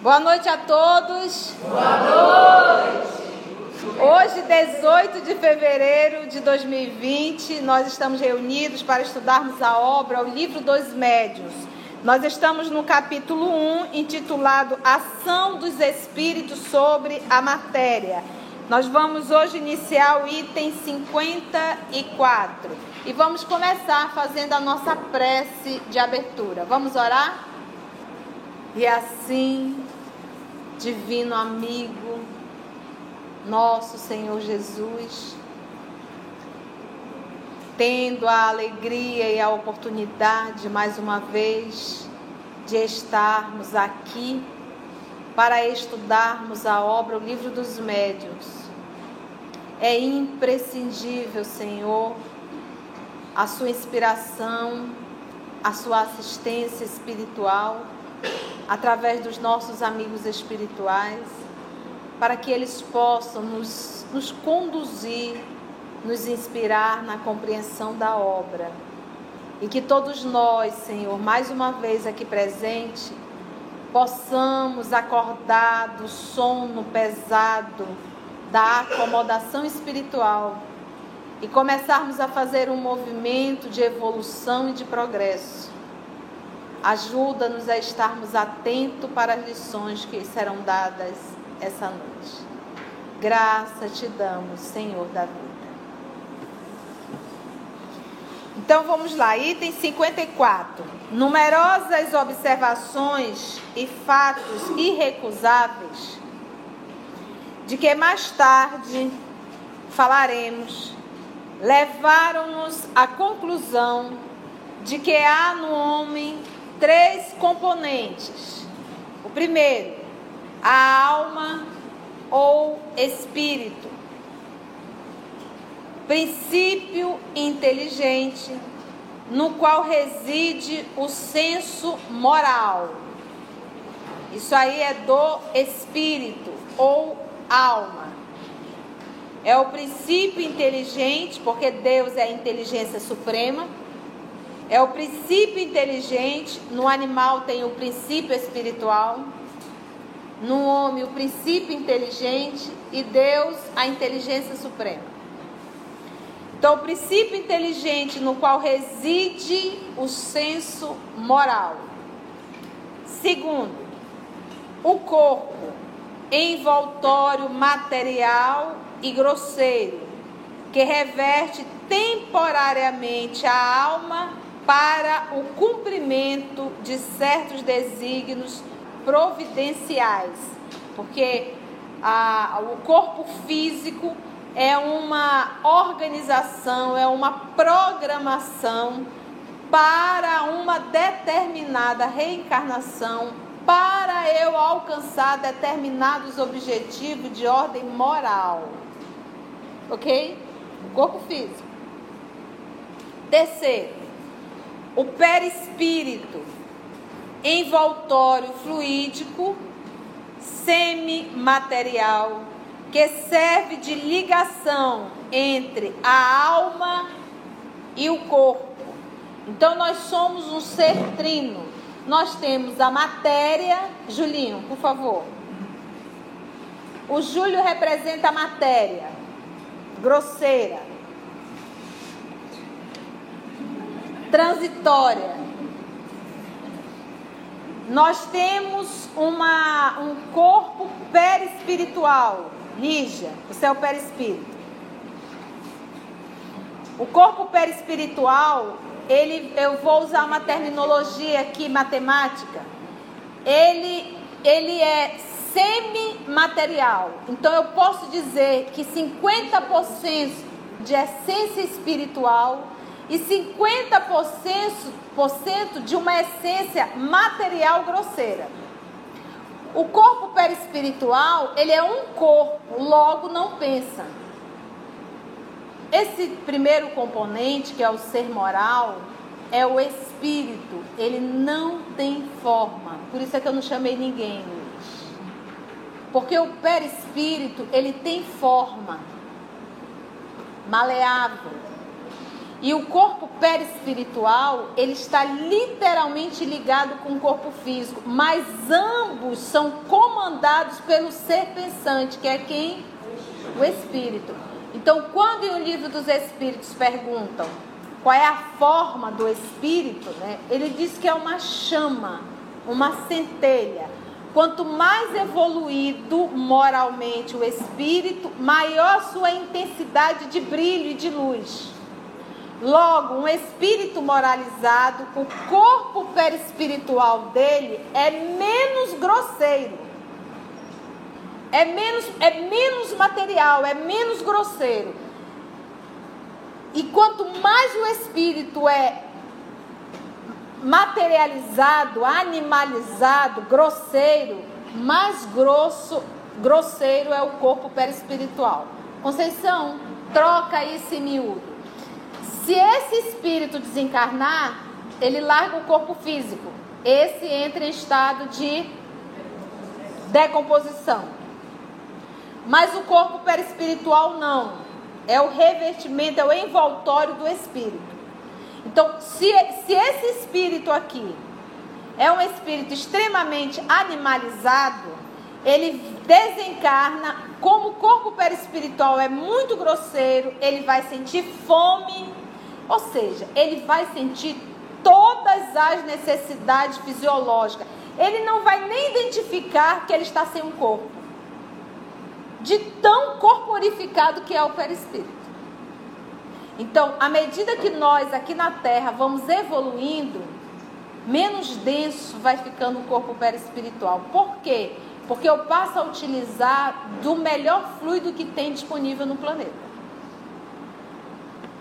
Boa noite a todos. Boa noite. Hoje, 18 de fevereiro de 2020, nós estamos reunidos para estudarmos a obra, o livro dos médios. Nós estamos no capítulo 1, intitulado Ação dos Espíritos sobre a Matéria. Nós vamos hoje iniciar o item 54 e vamos começar fazendo a nossa prece de abertura. Vamos orar? E assim divino amigo, nosso Senhor Jesus, tendo a alegria e a oportunidade mais uma vez de estarmos aqui para estudarmos a obra, o livro dos médios. É imprescindível, Senhor, a sua inspiração, a sua assistência espiritual através dos nossos amigos espirituais, para que eles possam nos, nos conduzir, nos inspirar na compreensão da obra. E que todos nós, Senhor, mais uma vez aqui presente, possamos acordar do sono pesado, da acomodação espiritual e começarmos a fazer um movimento de evolução e de progresso Ajuda-nos a estarmos atentos para as lições que serão dadas essa noite. Graça te damos, Senhor da vida. Então vamos lá, item 54. Numerosas observações e fatos irrecusáveis de que mais tarde falaremos levaram-nos à conclusão de que há no homem três componentes. O primeiro, a alma ou espírito. Princípio inteligente no qual reside o senso moral. Isso aí é do espírito ou alma. É o princípio inteligente, porque Deus é a inteligência suprema é o princípio inteligente, no animal tem o princípio espiritual, no homem o princípio inteligente e Deus a inteligência suprema. Então, o princípio inteligente no qual reside o senso moral. Segundo, o corpo envoltório material e grosseiro, que reverte temporariamente a alma para o cumprimento de certos desígnios providenciais, porque a, o corpo físico é uma organização, é uma programação para uma determinada reencarnação, para eu alcançar determinados objetivos de ordem moral. Ok? O corpo físico. Terceiro, o perispírito, envoltório fluídico, semimaterial, que serve de ligação entre a alma e o corpo. Então nós somos um ser trino. Nós temos a matéria, Julinho, por favor. O Júlio representa a matéria grosseira. transitória. Nós temos uma, um corpo perispiritual. Lígia, você é o perispírito. O corpo perispiritual, ele, eu vou usar uma terminologia aqui matemática. Ele, ele é semimaterial. Então eu posso dizer que 50% de essência espiritual e 50% de uma essência material grosseira. O corpo perispiritual, ele é um corpo, logo não pensa. Esse primeiro componente, que é o ser moral, é o espírito, ele não tem forma. Por isso é que eu não chamei ninguém. Porque o perispírito, ele tem forma maleável. E o corpo perispiritual, ele está literalmente ligado com o corpo físico, mas ambos são comandados pelo ser pensante, que é quem? O espírito. Então, quando em o livro dos espíritos perguntam qual é a forma do espírito, né? Ele diz que é uma chama, uma centelha. Quanto mais evoluído moralmente o espírito, maior sua intensidade de brilho e de luz. Logo, um espírito moralizado, o corpo perispiritual dele é menos grosseiro. É menos, é menos material, é menos grosseiro. E quanto mais o espírito é materializado, animalizado, grosseiro, mais grosso, grosseiro é o corpo perispiritual. Conceição, troca esse miúdo. Se esse espírito desencarnar, ele larga o corpo físico. Esse entra em estado de decomposição. Mas o corpo perispiritual não. É o revestimento, é o envoltório do espírito. Então, se, se esse espírito aqui é um espírito extremamente animalizado, ele desencarna, como o corpo perispiritual é muito grosseiro, ele vai sentir fome, ou seja, ele vai sentir todas as necessidades fisiológicas. Ele não vai nem identificar que ele está sem um corpo. De tão corporificado que é o perispírito. Então, à medida que nós aqui na Terra vamos evoluindo, menos denso vai ficando o corpo perispiritual. Por quê? Porque eu passo a utilizar do melhor fluido que tem disponível no planeta.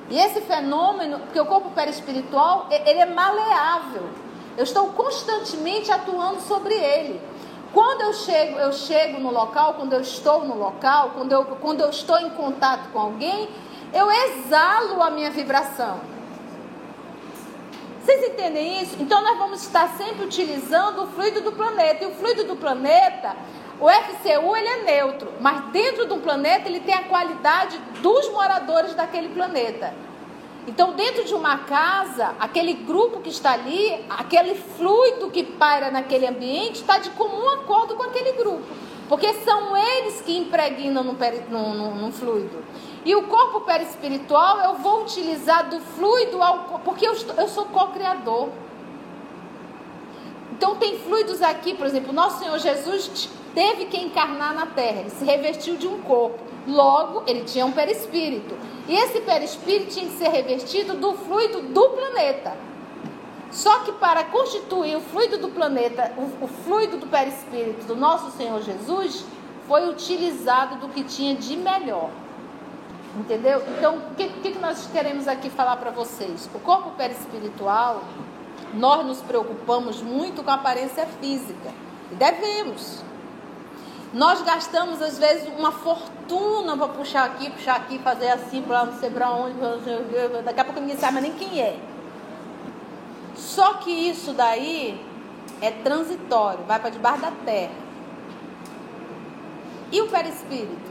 E esse fenômeno, porque o corpo perispiritual, ele é maleável. Eu estou constantemente atuando sobre ele. Quando eu chego, eu chego no local, quando eu estou no local, quando eu, quando eu estou em contato com alguém, eu exalo a minha vibração. Vocês entendem isso? Então nós vamos estar sempre utilizando o fluido do planeta. E o fluido do planeta, o FCU, ele é neutro, mas dentro do planeta ele tem a qualidade dos moradores daquele planeta. Então, dentro de uma casa, aquele grupo que está ali, aquele fluido que paira naquele ambiente, está de comum acordo com aquele grupo. Porque são eles que impregnam no, no, no, no fluido. E o corpo perispiritual eu vou utilizar do fluido ao, porque eu, eu sou co-criador. Então tem fluidos aqui, por exemplo, nosso Senhor Jesus teve que encarnar na terra, ele se revestiu de um corpo. Logo, ele tinha um perispírito. E esse perispírito tinha que ser revestido do fluido do planeta. Só que para constituir o fluido do planeta, o, o fluido do perispírito do nosso Senhor Jesus, foi utilizado do que tinha de melhor. Entendeu? Então, o que, que nós queremos aqui falar para vocês? O corpo perispiritual, nós nos preocupamos muito com a aparência física. E devemos. Nós gastamos, às vezes, uma fortuna para puxar aqui, puxar aqui, fazer assim, para não sei para onde. Daqui a pouco ninguém sabe nem quem é. Só que isso daí é transitório, vai para debaixo da terra. E o perispírito?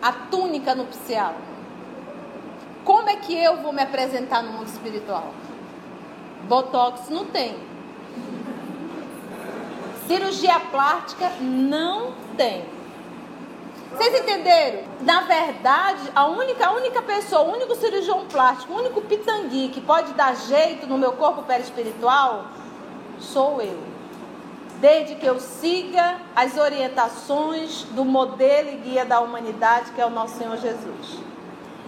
A túnica nupcial. Como é que eu vou me apresentar no mundo espiritual? Botox não tem. Cirurgia plástica não tem. Vocês entenderam? Na verdade, a única, a única pessoa, o único cirurgião plástico, o único pitangui que pode dar jeito no meu corpo perispiritual sou eu. Desde que eu siga as orientações do modelo e guia da humanidade, que é o nosso Senhor Jesus.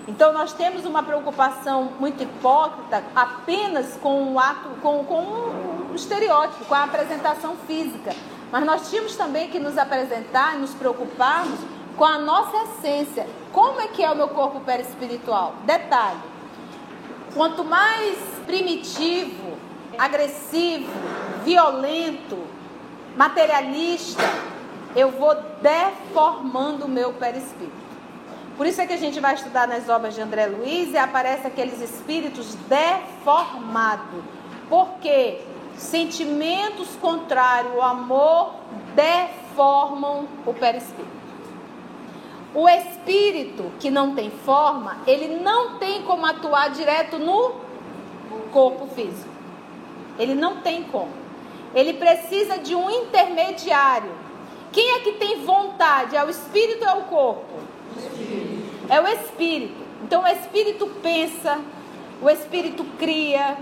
Então nós temos uma preocupação muito hipócrita apenas com o ato, com, com o estereótipo, com a apresentação física. Mas nós tínhamos também que nos apresentar e nos preocuparmos com a nossa essência. Como é que é o meu corpo perispiritual? Detalhe: quanto mais primitivo, agressivo, violento, materialista, eu vou deformando o meu perispírito. Por isso é que a gente vai estudar nas obras de André Luiz e aparece aqueles espíritos deformados. Porque sentimentos contrários ao amor deformam o perispírito. O espírito que não tem forma, ele não tem como atuar direto no corpo físico. Ele não tem como. Ele precisa de um intermediário. Quem é que tem vontade? É o espírito ou é o corpo? É o espírito. Então o espírito pensa, o espírito cria,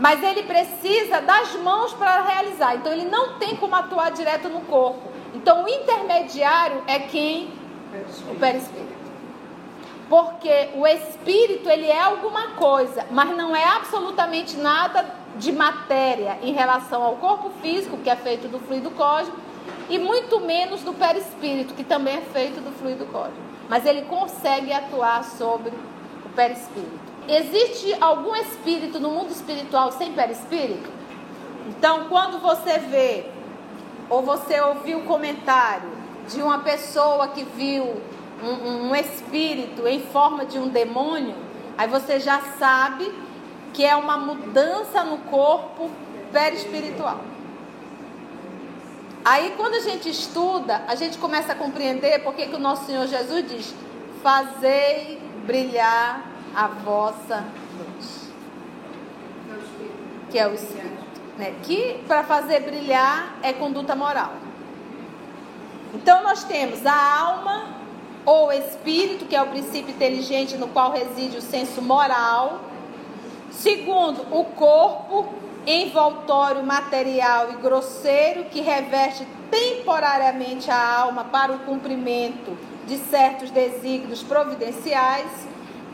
mas ele precisa das mãos para realizar. Então ele não tem como atuar direto no corpo. Então o intermediário é quem? O perispírito. Porque o espírito ele é alguma coisa, mas não é absolutamente nada de matéria em relação ao corpo físico, que é feito do fluido cósmico, e muito menos do perispírito, que também é feito do fluido cósmico. Mas ele consegue atuar sobre o perispírito. Existe algum espírito no mundo espiritual sem perispírito? Então, quando você vê ou você ouviu o comentário de uma pessoa que viu um, um, espírito em forma de um demônio, aí você já sabe que é uma mudança no corpo perispiritual. Aí quando a gente estuda, a gente começa a compreender porque que o nosso Senhor Jesus diz: "Fazei brilhar a vossa luz. Que é o Espírito. Né? Que para fazer brilhar é conduta moral. Então nós temos a alma ou espírito, que é o princípio inteligente no qual reside o senso moral. Segundo, o corpo, envoltório material e grosseiro, que reveste temporariamente a alma para o cumprimento de certos desígnios providenciais.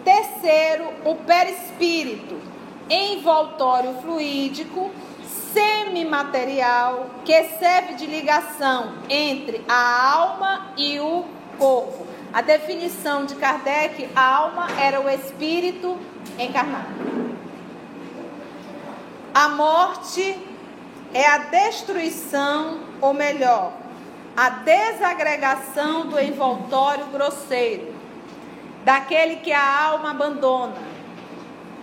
Terceiro, o perispírito, envoltório fluídico, semimaterial, que serve de ligação entre a alma e o corpo. A definição de Kardec, a alma era o espírito encarnado. A morte é a destruição, ou melhor, a desagregação do envoltório grosseiro daquele que a alma abandona.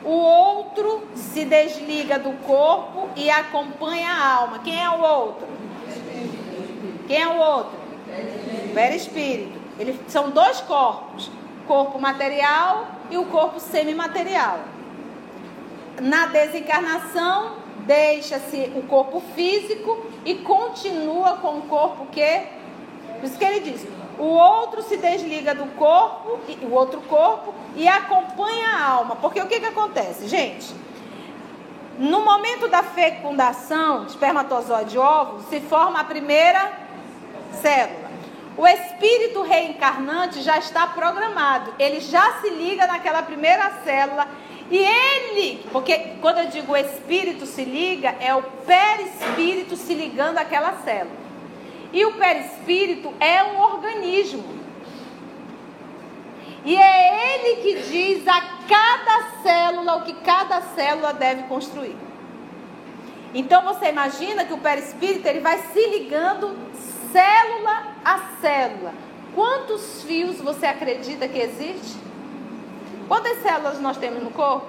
O outro se desliga do corpo e acompanha a alma. Quem é o outro? Quem é o outro? Perispírito. Eles são dois corpos: corpo material e o corpo semimaterial. Na desencarnação, deixa-se o corpo físico e continua com o corpo que. Por isso que ele diz: o outro se desliga do corpo, o outro corpo, e acompanha a alma. Porque o que, que acontece, gente? No momento da fecundação, espermatozoide e óvulo, se forma a primeira célula. O espírito reencarnante já está programado, ele já se liga naquela primeira célula e ele, porque quando eu digo espírito se liga, é o perispírito se ligando àquela célula. E o perispírito é um organismo. E é ele que diz a cada célula o que cada célula deve construir. Então você imagina que o perispírito ele vai se ligando célula a célula. Quantos fios você acredita que existe? Quantas células nós temos no corpo?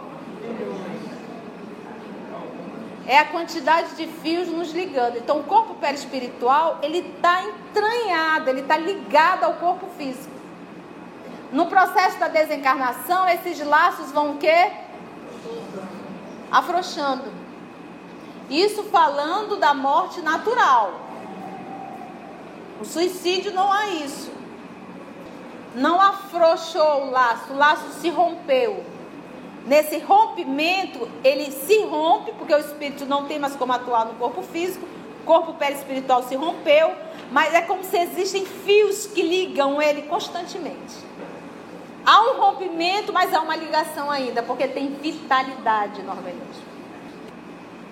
É a quantidade de fios nos ligando. Então, o corpo perispiritual, ele está entranhado, ele está ligado ao corpo físico. No processo da desencarnação, esses laços vão o quê? Afrouxando. Isso falando da morte natural. O suicídio não há isso. Não afrouxou o laço, o laço se rompeu. Nesse rompimento, ele se rompe, porque o espírito não tem mais como atuar no corpo físico, o corpo perispiritual se rompeu, mas é como se existem fios que ligam ele constantemente. Há um rompimento, mas há uma ligação ainda, porque tem vitalidade no organismo.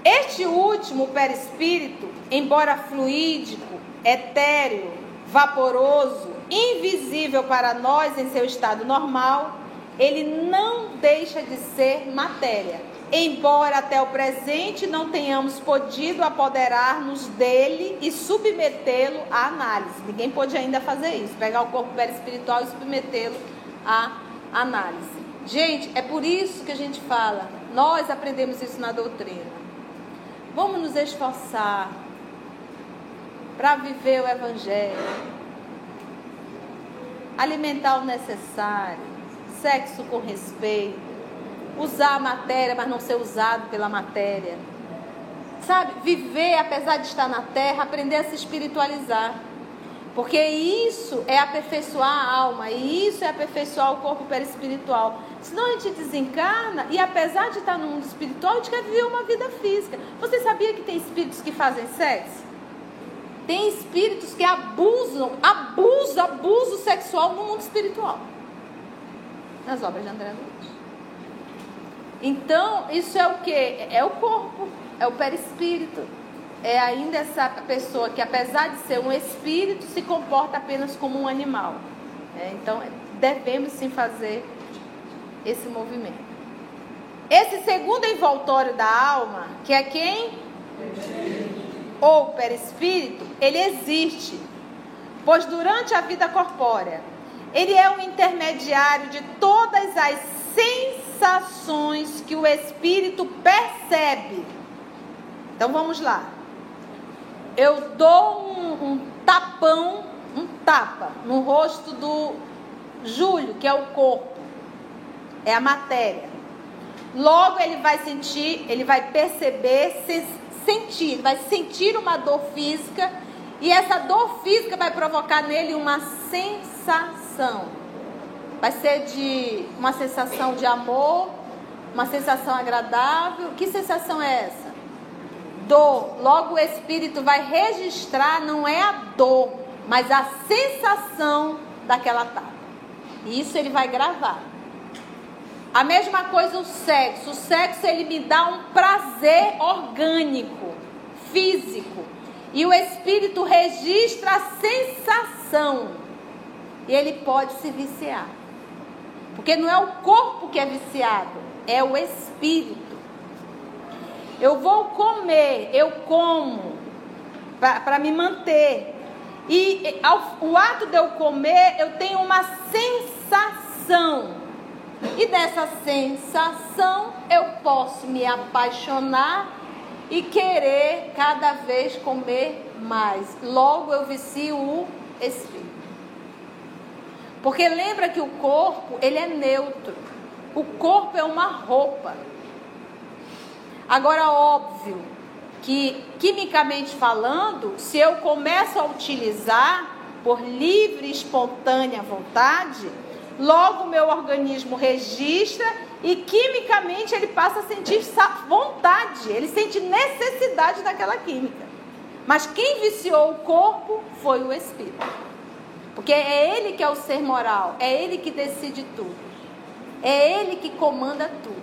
Este último perispírito, embora fluídico, etéreo, vaporoso, invisível para nós em seu estado normal, ele não deixa de ser matéria. embora até o presente não tenhamos podido apoderar-nos dele e submetê-lo à análise. Ninguém pode ainda fazer isso, pegar o corpo espiritual e submetê-lo à análise. Gente, é por isso que a gente fala, nós aprendemos isso na doutrina. Vamos nos esforçar para viver o evangelho, alimentar o necessário, sexo com respeito, usar a matéria, mas não ser usado pela matéria. Sabe, viver apesar de estar na terra, aprender a se espiritualizar. Porque isso é aperfeiçoar a alma, e isso é aperfeiçoar o corpo perispiritual. Senão a gente desencarna e apesar de estar no mundo espiritual, a gente quer viver uma vida física. Você sabia que tem espíritos que fazem sexo? Tem espíritos que abusam, abusam, abuso sexual no mundo espiritual. Nas obras de André Luiz. Então, isso é o que? É o corpo, é o perispírito. É ainda essa pessoa que, apesar de ser um espírito, se comporta apenas como um animal. É, então, devemos sim fazer esse movimento. Esse segundo envoltório da alma, que é quem? Ou perispírito, ele existe. Pois durante a vida corpórea, ele é o intermediário de todas as sensações que o espírito percebe. Então vamos lá. Eu dou um, um tapão, um tapa no rosto do Júlio, que é o corpo, é a matéria. Logo ele vai sentir, ele vai perceber, se, sentir, vai sentir uma dor física e essa dor física vai provocar nele uma sensação. Vai ser de uma sensação de amor, uma sensação agradável. Que sensação é essa? Dor. Logo o espírito vai registrar, não é a dor, mas a sensação daquela tapa. E isso ele vai gravar. A mesma coisa o sexo. O sexo ele me dá um prazer orgânico, físico. E o espírito registra a sensação. E ele pode se viciar. Porque não é o corpo que é viciado, é o espírito. Eu vou comer, eu como para me manter. E ao, o ato de eu comer, eu tenho uma sensação. E dessa sensação eu posso me apaixonar e querer cada vez comer mais. Logo eu vicio o espírito. Porque lembra que o corpo, ele é neutro. O corpo é uma roupa. Agora, óbvio que, quimicamente falando, se eu começo a utilizar por livre e espontânea vontade, logo o meu organismo registra e quimicamente ele passa a sentir vontade, ele sente necessidade daquela química. Mas quem viciou o corpo foi o espírito. Porque é ele que é o ser moral, é ele que decide tudo. É ele que comanda tudo.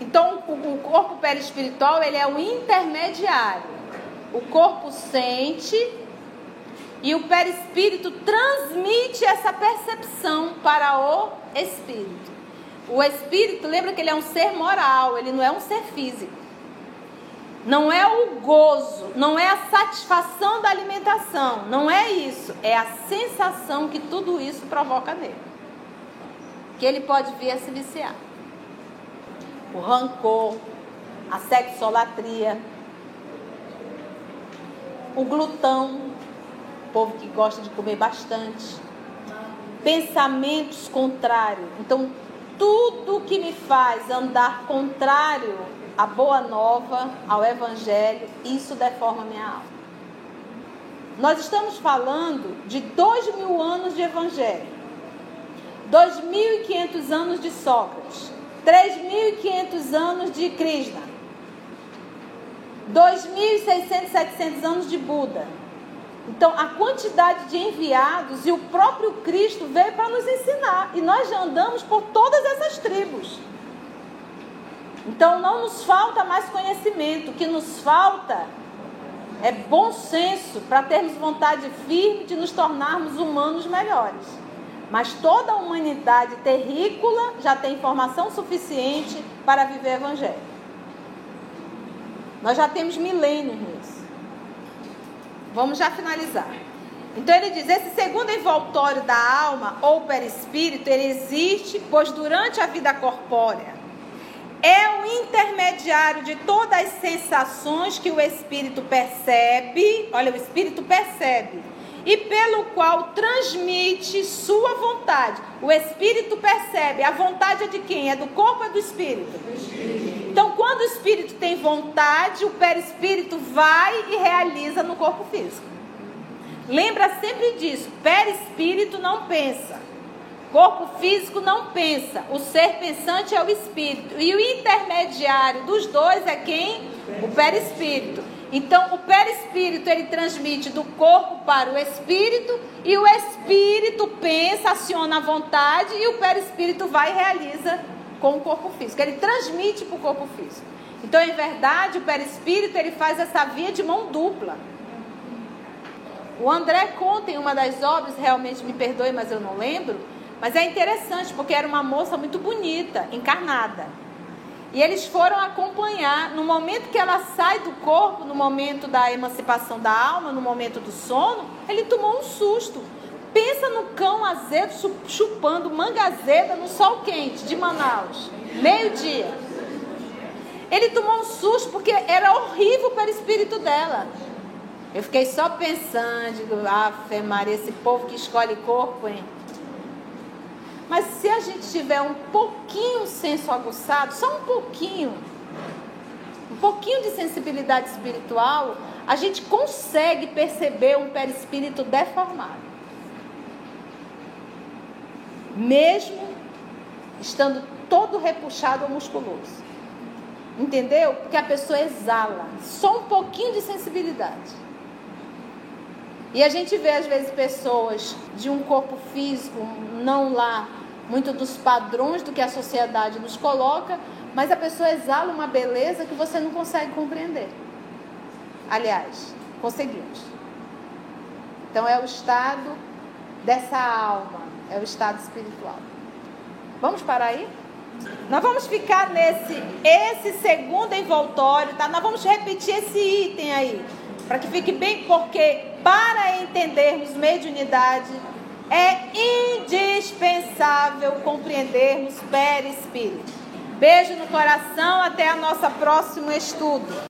Então, o corpo perispiritual, ele é o intermediário. O corpo sente e o perispírito transmite essa percepção para o espírito. O espírito, lembra que ele é um ser moral, ele não é um ser físico. Não é o gozo, não é a satisfação da alimentação, não é isso. É a sensação que tudo isso provoca nele. Que ele pode vir a se viciar. O rancor, a sexolatria, o glutão, o povo que gosta de comer bastante, pensamentos contrários. Então, tudo que me faz andar contrário a boa nova, ao evangelho, isso deforma minha alma. Nós estamos falando de dois mil anos de evangelho, dois mil e quinhentos anos de Sócrates, três mil e quinhentos anos de Krishna, dois mil e seiscentos, setecentos anos de Buda. Então, a quantidade de enviados e o próprio Cristo veio para nos ensinar. E nós já andamos por todas essas tribos. Então não nos falta mais conhecimento, o que nos falta é bom senso para termos vontade firme de nos tornarmos humanos melhores. Mas toda a humanidade terrícola já tem informação suficiente para viver o evangelho. Nós já temos milênios nisso. Vamos já finalizar. Então ele diz: esse segundo envoltório da alma ou perispírito, ele existe, pois durante a vida corpórea é o intermediário de todas as sensações que o espírito percebe. Olha, o espírito percebe e pelo qual transmite sua vontade. O espírito percebe. A vontade é de quem? É do corpo ou é do espírito? Então, quando o espírito tem vontade, o perispírito vai e realiza no corpo físico. Lembra sempre disso. Perispírito não pensa. Corpo físico não pensa. O ser pensante é o espírito. E o intermediário dos dois é quem? O perispírito. Então, o perispírito ele transmite do corpo para o espírito e o espírito pensa, aciona a vontade e o perispírito vai e realiza com o corpo físico. Ele transmite para o corpo físico. Então, em verdade, o perispírito ele faz essa via de mão dupla. O André conta em uma das obras, realmente me perdoe, mas eu não lembro, mas é interessante porque era uma moça muito bonita, encarnada. E eles foram acompanhar no momento que ela sai do corpo, no momento da emancipação da alma, no momento do sono, ele tomou um susto. Pensa no cão azedo chupando manga azeda no sol quente de Manaus, meio-dia. Ele tomou um susto porque era horrível para o espírito dela. Eu fiquei só pensando, digo, ah, Maria, esse povo que escolhe corpo, hein? Mas se a gente tiver um pouquinho senso aguçado, só um pouquinho, um pouquinho de sensibilidade espiritual, a gente consegue perceber um perispírito deformado. Mesmo estando todo repuxado ou musculoso. Entendeu? Porque a pessoa exala só um pouquinho de sensibilidade. E a gente vê às vezes pessoas de um corpo físico não lá muito dos padrões do que a sociedade nos coloca, mas a pessoa exala uma beleza que você não consegue compreender. Aliás, conseguimos. Então é o estado dessa alma, é o estado espiritual. Vamos parar aí? Nós vamos ficar nesse esse segundo envoltório, tá? Nós vamos repetir esse item aí, para que fique bem porque para entendermos mediunidade, é indispensável compreendermos perispírito. Beijo no coração, até a nossa próximo estudo.